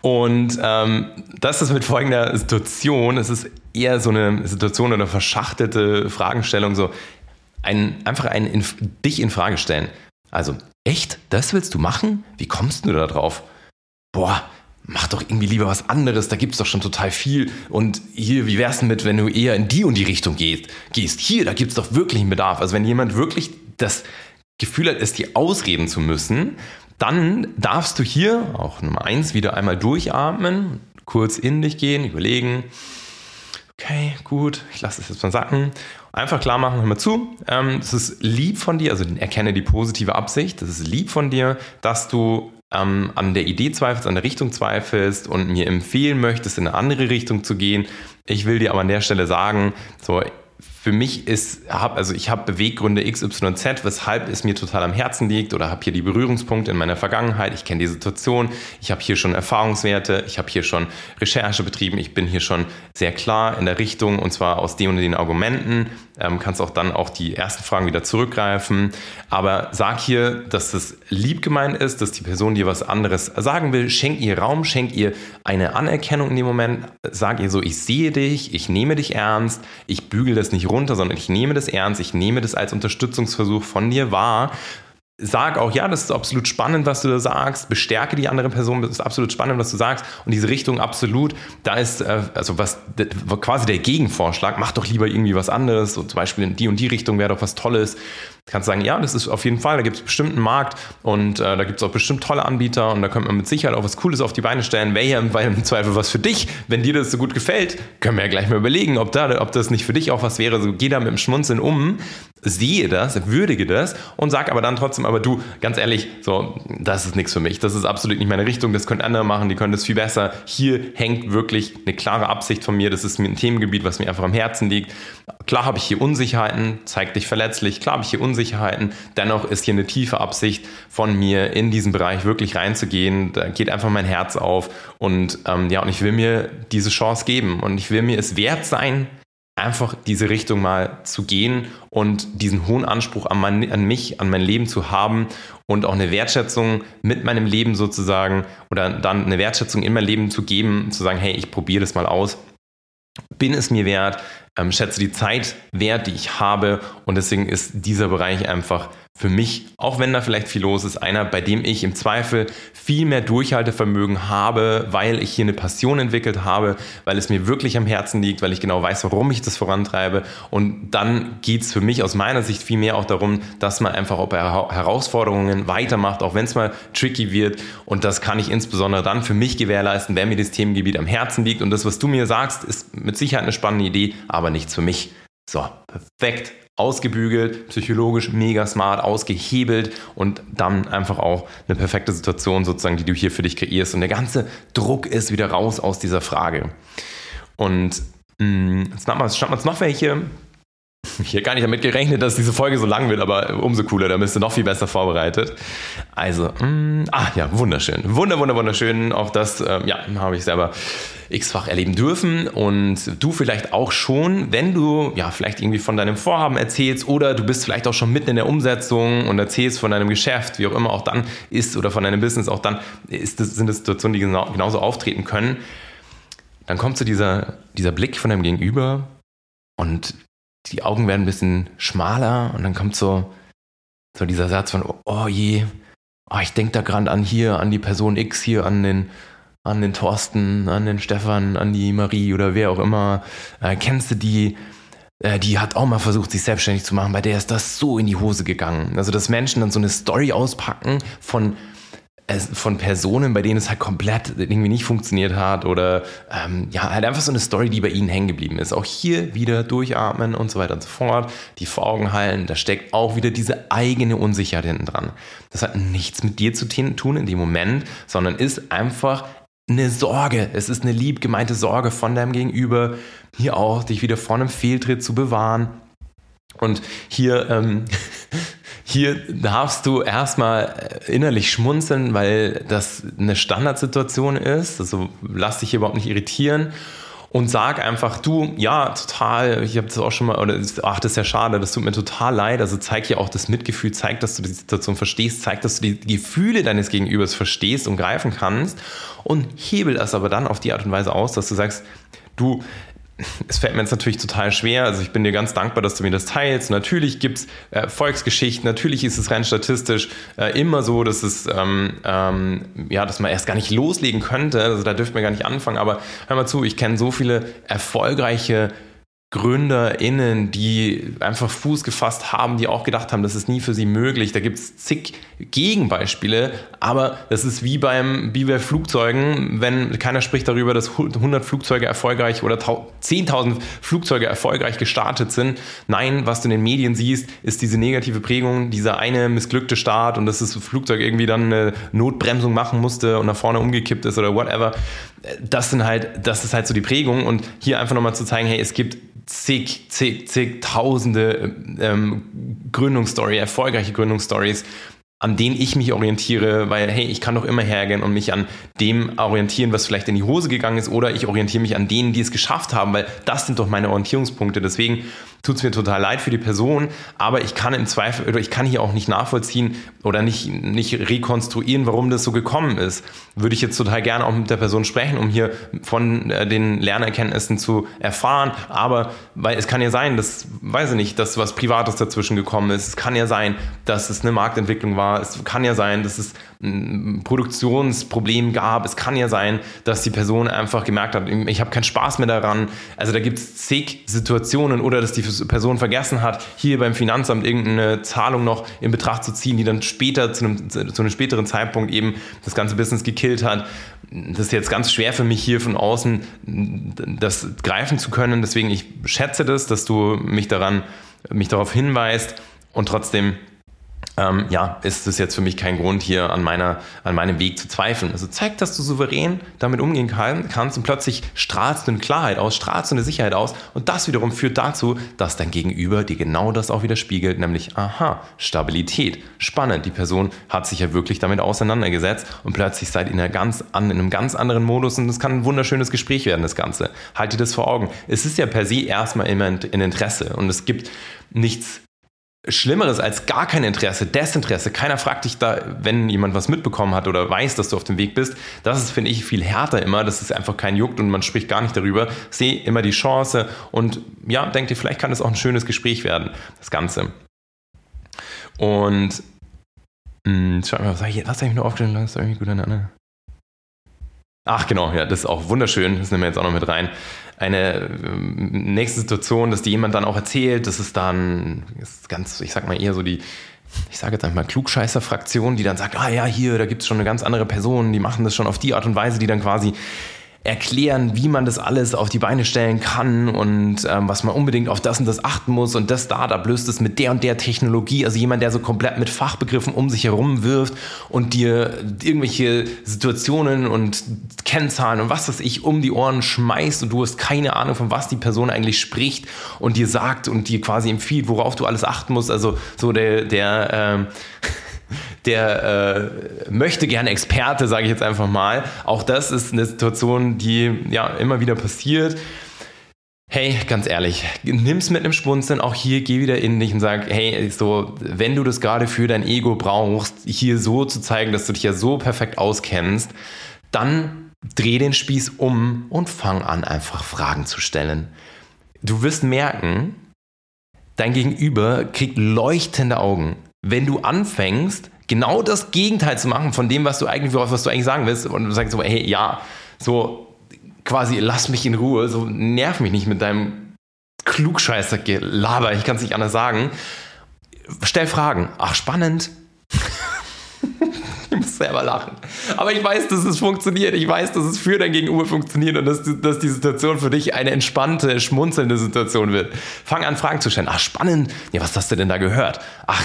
Und ähm, das ist mit folgender Situation. Es ist eher so eine Situation oder verschachtelte Fragestellung, so ein, einfach ein in, dich in Frage stellen. Also, echt? Das willst du machen? Wie kommst du da drauf? Boah, mach doch irgendwie lieber was anderes, da gibt es doch schon total viel. Und hier, wie wär's denn mit, wenn du eher in die und die Richtung gehst? gehst? Hier, da gibt es doch wirklich einen Bedarf. Also wenn jemand wirklich das Gefühl hat, es dir ausreden zu müssen, dann darfst du hier, auch Nummer eins, wieder einmal durchatmen, kurz in dich gehen, überlegen, okay, gut, ich lasse es jetzt mal sacken. Einfach klar machen, hör mal zu. Ähm, es ist lieb von dir, also erkenne die positive Absicht. Es ist lieb von dir, dass du ähm, an der Idee zweifelst, an der Richtung zweifelst und mir empfehlen möchtest, in eine andere Richtung zu gehen. Ich will dir aber an der Stelle sagen, so, für mich ist, hab, also ich habe Beweggründe XYZ, weshalb es mir total am Herzen liegt oder habe hier die Berührungspunkte in meiner Vergangenheit. Ich kenne die Situation, ich habe hier schon Erfahrungswerte, ich habe hier schon Recherche betrieben, ich bin hier schon sehr klar in der Richtung und zwar aus dem und den Argumenten. Ähm, kannst auch dann auch die ersten Fragen wieder zurückgreifen. Aber sag hier, dass es lieb gemeint ist, dass die Person dir was anderes sagen will. Schenk ihr Raum, schenk ihr eine Anerkennung in dem Moment. Sag ihr so, ich sehe dich, ich nehme dich ernst, ich bügel das nicht runter, sondern ich nehme das ernst, ich nehme das als Unterstützungsversuch von dir wahr. sag auch, ja, das ist absolut spannend, was du da sagst, bestärke die andere Person, das ist absolut spannend, was du sagst. Und diese Richtung absolut, da ist, äh, also was quasi der Gegenvorschlag, mach doch lieber irgendwie was anderes, so zum Beispiel in die und die Richtung wäre doch was Tolles, kannst sagen, ja, das ist auf jeden Fall, da gibt es bestimmt einen Markt und äh, da gibt es auch bestimmt tolle Anbieter und da könnte man mit Sicherheit auch was Cooles auf die Beine stellen. Wäre ja im Zweifel was für dich. Wenn dir das so gut gefällt, können wir ja gleich mal überlegen, ob, da, ob das nicht für dich auch was wäre. So geh da mit dem Schmunzeln um, sehe das, würdige das und sag aber dann trotzdem, aber du, ganz ehrlich, so, das ist nichts für mich. Das ist absolut nicht meine Richtung. Das können andere machen, die können das viel besser. Hier hängt wirklich eine klare Absicht von mir. Das ist ein Themengebiet, was mir einfach am Herzen liegt. Klar habe ich hier Unsicherheiten, zeig dich verletzlich. Klar habe ich hier Unsicherheiten. Dennoch ist hier eine tiefe Absicht von mir, in diesen Bereich wirklich reinzugehen. Da geht einfach mein Herz auf. Und ähm, ja, und ich will mir diese Chance geben. Und ich will mir es wert sein, einfach diese Richtung mal zu gehen und diesen hohen Anspruch an, mein, an, mich, an mein Leben zu haben und auch eine Wertschätzung mit meinem Leben sozusagen oder dann eine Wertschätzung in mein Leben zu geben, zu sagen, hey, ich probiere das mal aus bin es mir wert, ähm, schätze die Zeit wert, die ich habe. Und deswegen ist dieser Bereich einfach für mich, auch wenn da vielleicht viel los ist, einer, bei dem ich im Zweifel viel mehr Durchhaltevermögen habe, weil ich hier eine Passion entwickelt habe, weil es mir wirklich am Herzen liegt, weil ich genau weiß, warum ich das vorantreibe. Und dann geht es für mich aus meiner Sicht viel mehr auch darum, dass man einfach auch bei Herausforderungen weitermacht, auch wenn es mal tricky wird. Und das kann ich insbesondere dann für mich gewährleisten, wenn mir das Themengebiet am Herzen liegt. Und das, was du mir sagst, ist mit Sicherheit eine spannende Idee, aber nichts für mich. So, perfekt ausgebügelt, psychologisch mega smart, ausgehebelt und dann einfach auch eine perfekte Situation sozusagen, die du hier für dich kreierst. Und der ganze Druck ist wieder raus aus dieser Frage. Und mh, mm, jetzt schnappen wir uns noch welche. Ich hätte gar nicht damit gerechnet, dass diese Folge so lang wird, aber umso cooler, da bist du noch viel besser vorbereitet. Also, mh, mm, ah ja, wunderschön. Wunder, wunder, wunderschön. Auch das, äh, ja, habe ich selber x-fach erleben dürfen und du vielleicht auch schon, wenn du ja vielleicht irgendwie von deinem Vorhaben erzählst oder du bist vielleicht auch schon mitten in der Umsetzung und erzählst von deinem Geschäft, wie auch immer auch dann ist oder von deinem Business, auch dann ist sind das Situationen, die genau, genauso auftreten können. Dann kommt so dieser, dieser Blick von deinem Gegenüber und die Augen werden ein bisschen schmaler und dann kommt so, so dieser Satz von, oh je, oh, ich denke da gerade an hier, an die Person X hier, an den, an den Thorsten, an den Stefan, an die Marie oder wer auch immer. Äh, kennst du die? Äh, die hat auch mal versucht, sich selbstständig zu machen, bei der ist das so in die Hose gegangen. Also, dass Menschen dann so eine Story auspacken von von Personen, bei denen es halt komplett irgendwie nicht funktioniert hat oder ähm, ja, halt einfach so eine Story, die bei ihnen hängen geblieben ist. Auch hier wieder durchatmen und so weiter und so fort, die vor Augen halten, da steckt auch wieder diese eigene Unsicherheit hinten dran. Das hat nichts mit dir zu tun in dem Moment, sondern ist einfach eine Sorge. Es ist eine lieb gemeinte Sorge von deinem Gegenüber, hier auch dich wieder vor einem Fehltritt zu bewahren. Und hier ähm, Hier darfst du erstmal innerlich schmunzeln, weil das eine Standardsituation ist. Also lass dich hier überhaupt nicht irritieren und sag einfach, du, ja, total, ich habe das auch schon mal, oder ach, das ist ja schade, das tut mir total leid. Also zeig ja auch das Mitgefühl, zeig, dass du die Situation verstehst, zeig, dass du die Gefühle deines Gegenübers verstehst und greifen kannst und hebel das aber dann auf die Art und Weise aus, dass du sagst, du, es fällt mir jetzt natürlich total schwer. Also ich bin dir ganz dankbar, dass du mir das teilst. Natürlich gibt es äh, Erfolgsgeschichten, natürlich ist es rein statistisch äh, immer so, dass es ähm, ähm, ja, dass man erst gar nicht loslegen könnte. Also da dürften wir gar nicht anfangen. Aber hör mal zu, ich kenne so viele erfolgreiche GründerInnen, die einfach Fuß gefasst haben, die auch gedacht haben, das ist nie für sie möglich. Da gibt es zig Gegenbeispiele, aber das ist wie beim wie bei Flugzeugen, wenn keiner spricht darüber, dass 100 Flugzeuge erfolgreich oder 10.000 Flugzeuge erfolgreich gestartet sind. Nein, was du in den Medien siehst, ist diese negative Prägung, dieser eine missglückte Start und dass das Flugzeug irgendwie dann eine Notbremsung machen musste und nach vorne umgekippt ist oder whatever. Das sind halt, das ist halt so die Prägung und hier einfach nochmal zu zeigen, hey, es gibt zig, zig, zig tausende ähm, Gründungsstory, erfolgreiche Gründungsstories. an denen ich mich orientiere, weil hey, ich kann doch immer hergehen und mich an dem orientieren, was vielleicht in die Hose gegangen ist, oder ich orientiere mich an denen, die es geschafft haben, weil das sind doch meine Orientierungspunkte. Deswegen tut es mir total leid für die Person, aber ich kann im Zweifel oder ich kann hier auch nicht nachvollziehen oder nicht, nicht rekonstruieren, warum das so gekommen ist. Würde ich jetzt total gerne auch mit der Person sprechen, um hier von äh, den Lernerkenntnissen zu erfahren. Aber weil es kann ja sein, dass, weiß ich nicht, dass was Privates dazwischen gekommen ist. Es kann ja sein, dass es eine Marktentwicklung war. Es kann ja sein, dass es Produktionsproblem gab. Es kann ja sein, dass die Person einfach gemerkt hat, ich habe keinen Spaß mehr daran. Also da gibt es zig Situationen oder dass die Person vergessen hat, hier beim Finanzamt irgendeine Zahlung noch in Betracht zu ziehen, die dann später zu einem, zu einem späteren Zeitpunkt eben das ganze Business gekillt hat. Das ist jetzt ganz schwer für mich hier von außen das greifen zu können. Deswegen ich schätze das, dass du mich daran mich darauf hinweist und trotzdem ähm, ja, ist es jetzt für mich kein Grund, hier an, meiner, an meinem Weg zu zweifeln. Also zeigt, dass du souverän damit umgehen kann, kannst und plötzlich strahlst du eine Klarheit aus, strahlst du eine Sicherheit aus und das wiederum führt dazu, dass dein Gegenüber dir genau das auch wieder spiegelt, nämlich, aha, Stabilität, spannend, die Person hat sich ja wirklich damit auseinandergesetzt und plötzlich seid ihr in, in einem ganz anderen Modus und es kann ein wunderschönes Gespräch werden, das Ganze. Halt dir das vor Augen. Es ist ja per se erstmal immer in Interesse und es gibt nichts Schlimmeres als gar kein Interesse, Desinteresse. Keiner fragt dich da, wenn jemand was mitbekommen hat oder weiß, dass du auf dem Weg bist. Das ist, finde ich, viel härter immer, dass es einfach kein juckt und man spricht gar nicht darüber. Sehe immer die Chance und ja, denk dir, vielleicht kann es auch ein schönes Gespräch werden, das Ganze. Und mh, hm, schau mal, was habe ich, hab ich mir aufgestellt? Das ist irgendwie gut aneinander. Ach genau, ja, das ist auch wunderschön. Das nehmen wir jetzt auch noch mit rein eine ähm, nächste Situation, dass die jemand dann auch erzählt, das ist dann ist ganz, ich sag mal eher so die, ich sage jetzt einfach mal Klugscheißer-Fraktion, die dann sagt, ah ja, hier, da gibt es schon eine ganz andere Person, die machen das schon auf die Art und Weise, die dann quasi erklären, wie man das alles auf die Beine stellen kann und ähm, was man unbedingt auf das und das achten muss und das Startup löst es mit der und der Technologie. Also jemand, der so komplett mit Fachbegriffen um sich herum wirft und dir irgendwelche Situationen und Kennzahlen und was weiß ich um die Ohren schmeißt und du hast keine Ahnung, von was die Person eigentlich spricht und dir sagt und dir quasi empfiehlt, worauf du alles achten musst. Also so der, der ähm, der äh, möchte gerne Experte, sage ich jetzt einfach mal. Auch das ist eine Situation, die ja immer wieder passiert. Hey, ganz ehrlich, nimm's mit einem Spunzeln, auch hier geh wieder in dich und sag, hey, so, wenn du das gerade für dein Ego brauchst, hier so zu zeigen, dass du dich ja so perfekt auskennst, dann dreh den Spieß um und fang an, einfach Fragen zu stellen. Du wirst merken, dein Gegenüber kriegt leuchtende Augen wenn du anfängst, genau das Gegenteil zu machen von dem, was du eigentlich, was du eigentlich sagen willst, und du sagst so, hey, ja, so quasi lass mich in Ruhe, so nerv mich nicht mit deinem Klugscheißer-Gelaber, ich kann es nicht anders sagen. Stell Fragen. Ach, spannend. ich muss selber lachen. Aber ich weiß, dass es funktioniert. Ich weiß, dass es für dein Gegenüber funktioniert und dass, dass die Situation für dich eine entspannte, schmunzelnde Situation wird. Fang an, Fragen zu stellen. Ach, spannend. Ja, was hast du denn da gehört? Ach,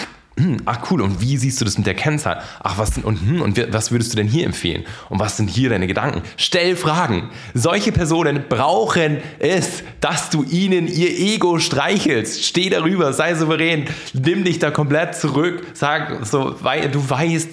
ach cool, und wie siehst du das mit der Kennzahl? Ach, was und, hm, und was würdest du denn hier empfehlen? Und was sind hier deine Gedanken? Stell Fragen. Solche Personen brauchen es, dass du ihnen ihr Ego streichelst. Steh darüber, sei souverän, nimm dich da komplett zurück, sag so, weil du weißt,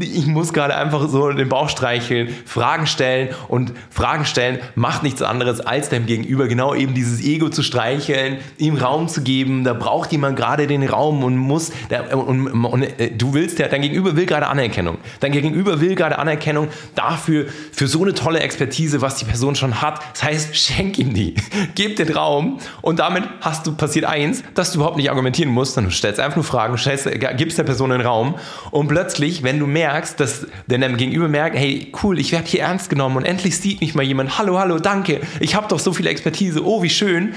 ich muss gerade einfach so den Bauch streicheln, Fragen stellen und Fragen stellen macht nichts anderes, als deinem Gegenüber genau eben dieses Ego zu streicheln, ihm Raum zu geben. Da braucht jemand gerade den Raum und muss, der und, und, und, äh, du willst ja, dein Gegenüber will gerade Anerkennung. Dein Gegenüber will gerade Anerkennung dafür, für so eine tolle Expertise, was die Person schon hat. Das heißt, schenk ihm die. Gib den Raum und damit hast du passiert eins, dass du überhaupt nicht argumentieren musst, sondern du stellst einfach nur Fragen, stellst, äh, gibst der Person den Raum und plötzlich, wenn du merkst, dass dein Gegenüber merkt, hey, cool, ich werde hier ernst genommen und endlich sieht mich mal jemand, hallo, hallo, danke, ich habe doch so viel Expertise, oh, wie schön,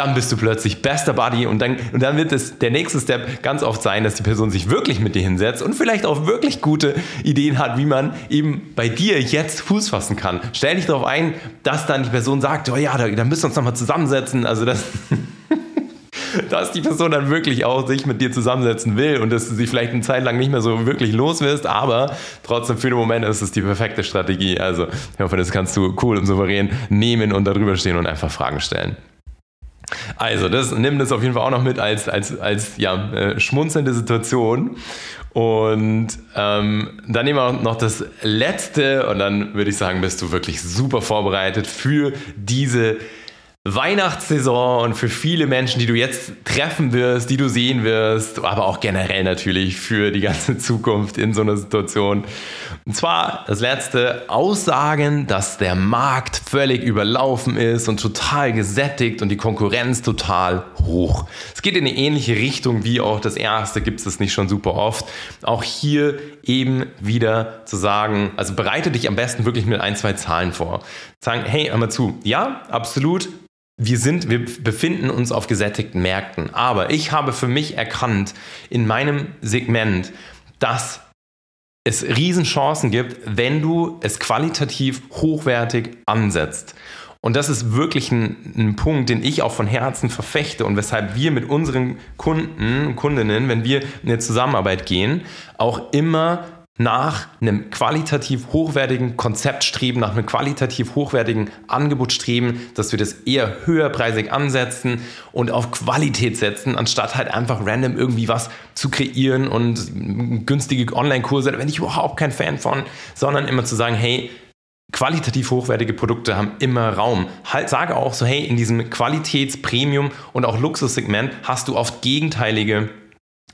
dann bist du plötzlich bester Buddy und dann, und dann wird es der nächste Step ganz oft sein, dass die Person sich wirklich mit dir hinsetzt und vielleicht auch wirklich gute Ideen hat, wie man eben bei dir jetzt Fuß fassen kann. Stell dich darauf ein, dass dann die Person sagt, oh ja, da, da müssen wir uns nochmal zusammensetzen. Also das, dass die Person dann wirklich auch sich mit dir zusammensetzen will und dass du sie vielleicht eine Zeit lang nicht mehr so wirklich los wirst, aber trotzdem für den Moment ist es die perfekte Strategie. Also ich hoffe, das kannst du cool und souverän nehmen und darüber stehen und einfach Fragen stellen. Also, das nimm das auf jeden Fall auch noch mit als, als, als ja, äh, schmunzelnde Situation. Und ähm, dann nehmen wir noch das letzte und dann würde ich sagen, bist du wirklich super vorbereitet für diese Weihnachtssaison und für viele Menschen, die du jetzt treffen wirst, die du sehen wirst, aber auch generell natürlich für die ganze Zukunft in so einer Situation. Und zwar das letzte, Aussagen, dass der Markt völlig überlaufen ist und total gesättigt und die Konkurrenz total hoch. Es geht in eine ähnliche Richtung wie auch das erste, gibt es nicht schon super oft. Auch hier eben wieder zu sagen, also bereite dich am besten wirklich mit ein, zwei Zahlen vor. Sagen, hey, hör mal zu, ja, absolut, wir sind, wir befinden uns auf gesättigten Märkten. Aber ich habe für mich erkannt in meinem Segment, dass es Riesenchancen gibt, wenn du es qualitativ hochwertig ansetzt. Und das ist wirklich ein, ein, Punkt, den ich auch von Herzen verfechte und weshalb wir mit unseren Kunden und Kundinnen, wenn wir in eine Zusammenarbeit gehen, auch immer nach einem qualitativ hochwertigen Konzept streben, nach einem qualitativ hochwertigen Angebot streben, dass wir das eher höherpreisig ansetzen und auf Qualität setzen, anstatt halt einfach random irgendwie was zu kreieren und günstige Online-Kurse, da bin ich überhaupt kein Fan von, sondern immer zu sagen, hey, qualitativ hochwertige Produkte haben immer Raum. Halt, sage auch so, hey, in diesem Qualitäts-, Premium- und auch Luxussegment hast du oft gegenteilige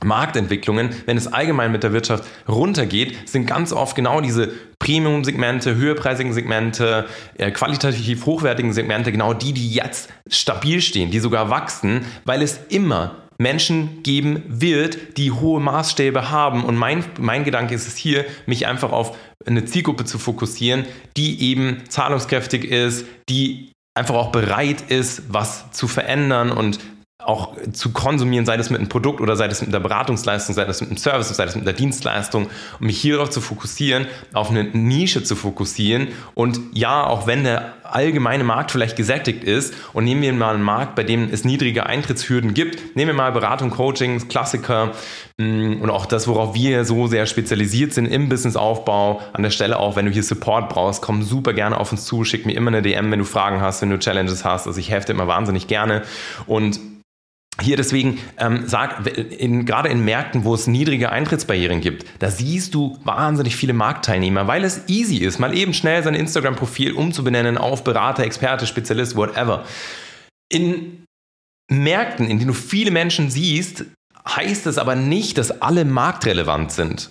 Marktentwicklungen, wenn es allgemein mit der Wirtschaft runtergeht, sind ganz oft genau diese Premium-Segmente, höherpreisigen Segmente, äh, qualitativ hochwertigen Segmente, genau die, die jetzt stabil stehen, die sogar wachsen, weil es immer Menschen geben wird, die hohe Maßstäbe haben. Und mein, mein Gedanke ist es hier, mich einfach auf eine Zielgruppe zu fokussieren, die eben zahlungskräftig ist, die einfach auch bereit ist, was zu verändern und auch zu konsumieren, sei das mit einem Produkt oder sei das mit einer Beratungsleistung, sei das mit einem Service, sei das mit einer Dienstleistung, um mich hierauf zu fokussieren, auf eine Nische zu fokussieren. Und ja, auch wenn der allgemeine Markt vielleicht gesättigt ist und nehmen wir mal einen Markt, bei dem es niedrige Eintrittshürden gibt, nehmen wir mal Beratung, Coaching, Klassiker mm, und auch das, worauf wir so sehr spezialisiert sind im Businessaufbau, an der Stelle auch, wenn du hier Support brauchst, komm super gerne auf uns zu, schick mir immer eine DM, wenn du Fragen hast, wenn du Challenges hast. Also ich helfe dir immer wahnsinnig gerne und hier deswegen ähm, sag, in, gerade in Märkten, wo es niedrige Eintrittsbarrieren gibt, da siehst du wahnsinnig viele Marktteilnehmer, weil es easy ist, mal eben schnell sein Instagram-Profil umzubenennen auf Berater, Experte, Spezialist, whatever. In Märkten, in denen du viele Menschen siehst, heißt es aber nicht, dass alle marktrelevant sind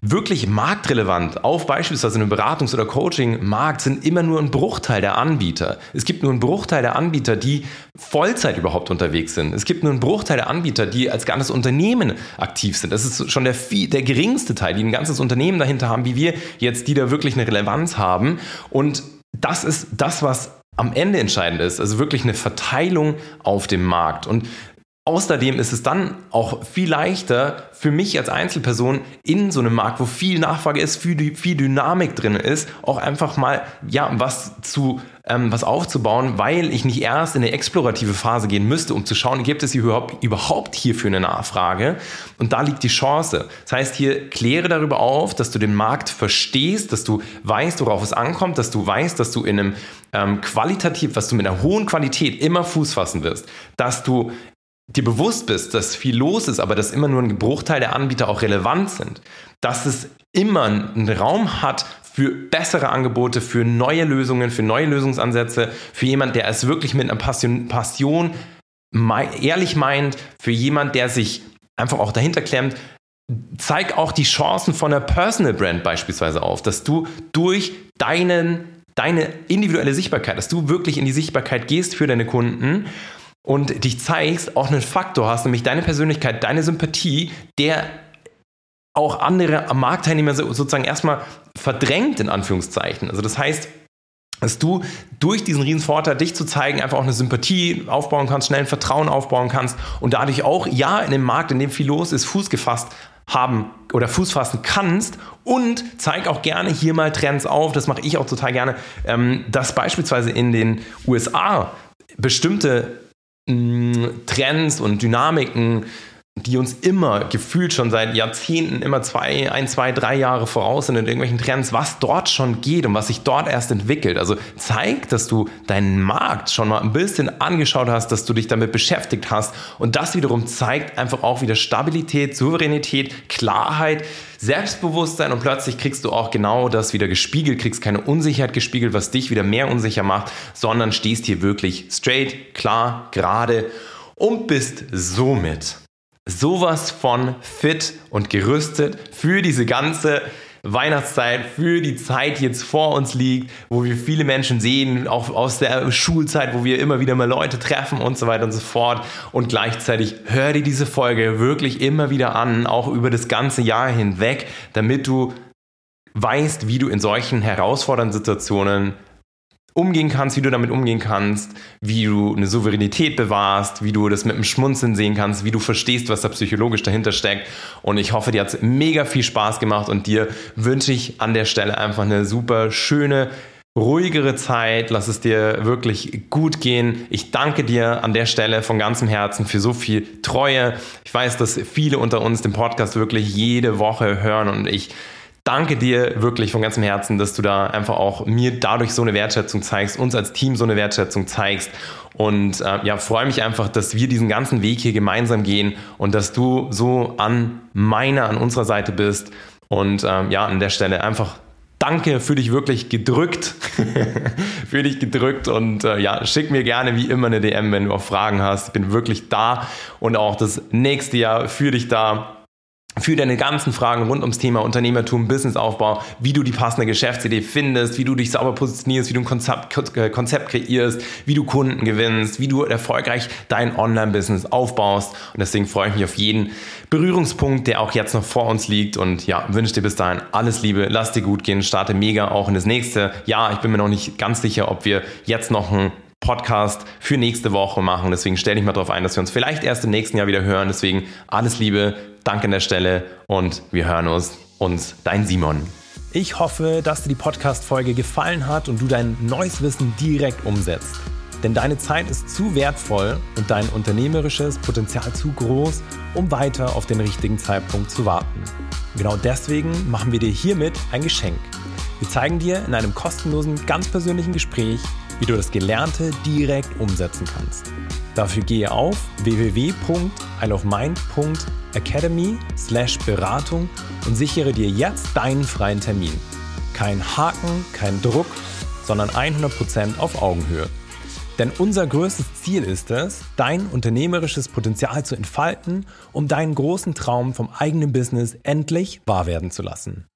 wirklich marktrelevant auf beispielsweise einem Beratungs- oder Coaching-Markt sind immer nur ein Bruchteil der Anbieter. Es gibt nur einen Bruchteil der Anbieter, die Vollzeit überhaupt unterwegs sind. Es gibt nur einen Bruchteil der Anbieter, die als ganzes Unternehmen aktiv sind. Das ist schon der, der geringste Teil, die ein ganzes Unternehmen dahinter haben, wie wir jetzt, die da wirklich eine Relevanz haben. Und das ist das, was am Ende entscheidend ist. Also wirklich eine Verteilung auf dem Markt. Und Außerdem ist es dann auch viel leichter für mich als Einzelperson in so einem Markt, wo viel Nachfrage ist, viel, viel Dynamik drin ist, auch einfach mal ja was zu ähm, was aufzubauen, weil ich nicht erst in eine explorative Phase gehen müsste, um zu schauen, gibt es überhaupt, überhaupt hierfür eine Nachfrage? Und da liegt die Chance. Das heißt, hier kläre darüber auf, dass du den Markt verstehst, dass du weißt, worauf es ankommt, dass du weißt, dass du in einem ähm, qualitativ, was du mit einer hohen Qualität immer Fuß fassen wirst, dass du dir bewusst bist, dass viel los ist, aber dass immer nur ein Bruchteil der Anbieter auch relevant sind, dass es immer einen Raum hat für bessere Angebote, für neue Lösungen, für neue Lösungsansätze, für jemand, der es wirklich mit einer Passion, Passion ehrlich meint, für jemand, der sich einfach auch dahinter klemmt, zeig auch die Chancen von einer Personal Brand beispielsweise auf, dass du durch deinen, deine individuelle Sichtbarkeit, dass du wirklich in die Sichtbarkeit gehst für deine Kunden und dich zeigst, auch einen Faktor hast, nämlich deine Persönlichkeit, deine Sympathie, der auch andere Marktteilnehmer sozusagen erstmal verdrängt, in Anführungszeichen. Also das heißt, dass du durch diesen riesen Vorteil, dich zu zeigen, einfach auch eine Sympathie aufbauen kannst, schnell ein Vertrauen aufbauen kannst und dadurch auch, ja, in dem Markt, in dem viel los ist, Fuß gefasst haben oder Fuß fassen kannst und zeig auch gerne hier mal Trends auf, das mache ich auch total gerne, ähm, dass beispielsweise in den USA bestimmte Trends und Dynamiken die uns immer gefühlt schon seit Jahrzehnten immer zwei, ein, zwei, drei Jahre voraus sind in irgendwelchen Trends, was dort schon geht und was sich dort erst entwickelt. Also zeigt, dass du deinen Markt schon mal ein bisschen angeschaut hast, dass du dich damit beschäftigt hast und das wiederum zeigt einfach auch wieder Stabilität, Souveränität, Klarheit, Selbstbewusstsein und plötzlich kriegst du auch genau das wieder gespiegelt, kriegst keine Unsicherheit gespiegelt, was dich wieder mehr unsicher macht, sondern stehst hier wirklich straight, klar, gerade und bist somit sowas von fit und gerüstet für diese ganze Weihnachtszeit, für die Zeit, die jetzt vor uns liegt, wo wir viele Menschen sehen, auch aus der Schulzeit, wo wir immer wieder mal Leute treffen und so weiter und so fort. Und gleichzeitig hör dir diese Folge wirklich immer wieder an, auch über das ganze Jahr hinweg, damit du weißt, wie du in solchen herausfordernden Situationen umgehen kannst, wie du damit umgehen kannst, wie du eine Souveränität bewahrst, wie du das mit einem Schmunzeln sehen kannst, wie du verstehst, was da psychologisch dahinter steckt. Und ich hoffe, dir hat es mega viel Spaß gemacht und dir wünsche ich an der Stelle einfach eine super schöne, ruhigere Zeit. Lass es dir wirklich gut gehen. Ich danke dir an der Stelle von ganzem Herzen für so viel Treue. Ich weiß, dass viele unter uns den Podcast wirklich jede Woche hören und ich danke dir wirklich von ganzem Herzen, dass du da einfach auch mir dadurch so eine Wertschätzung zeigst, uns als Team so eine Wertschätzung zeigst. Und äh, ja, freue mich einfach, dass wir diesen ganzen Weg hier gemeinsam gehen und dass du so an meiner, an unserer Seite bist. Und ähm, ja, an der Stelle einfach danke, für dich wirklich gedrückt. für dich gedrückt und äh, ja, schick mir gerne wie immer eine DM, wenn du auch Fragen hast. Ich bin wirklich da und auch das nächste Jahr für dich da für deine ganzen Fragen rund ums Thema Unternehmertum, Businessaufbau, wie du die passende Geschäftsidee findest, wie du dich sauber positionierst, wie du ein Konzept, äh, Konzept kreierst, wie du Kunden gewinnst, wie du erfolgreich dein Online-Business aufbaust. Und deswegen freue ich mich auf jeden Berührungspunkt, der auch jetzt noch vor uns liegt. Und ja, wünsche dir bis dahin alles Liebe, lass dir gut gehen, starte mega auch in das nächste Jahr. Ich bin mir noch nicht ganz sicher, ob wir jetzt noch ein Podcast für nächste Woche machen. Deswegen stelle ich mal darauf ein, dass wir uns vielleicht erst im nächsten Jahr wieder hören. Deswegen alles Liebe, danke an der Stelle und wir hören uns. Uns, dein Simon. Ich hoffe, dass dir die Podcast-Folge gefallen hat und du dein neues Wissen direkt umsetzt. Denn deine Zeit ist zu wertvoll und dein unternehmerisches Potenzial zu groß, um weiter auf den richtigen Zeitpunkt zu warten. Genau deswegen machen wir dir hiermit ein Geschenk. Wir zeigen dir in einem kostenlosen, ganz persönlichen Gespräch, wie du das Gelernte direkt umsetzen kannst. Dafür gehe auf www.isleofmind.academy slash Beratung und sichere dir jetzt deinen freien Termin. Kein Haken, kein Druck, sondern 100% auf Augenhöhe. Denn unser größtes Ziel ist es, dein unternehmerisches Potenzial zu entfalten, um deinen großen Traum vom eigenen Business endlich wahr werden zu lassen.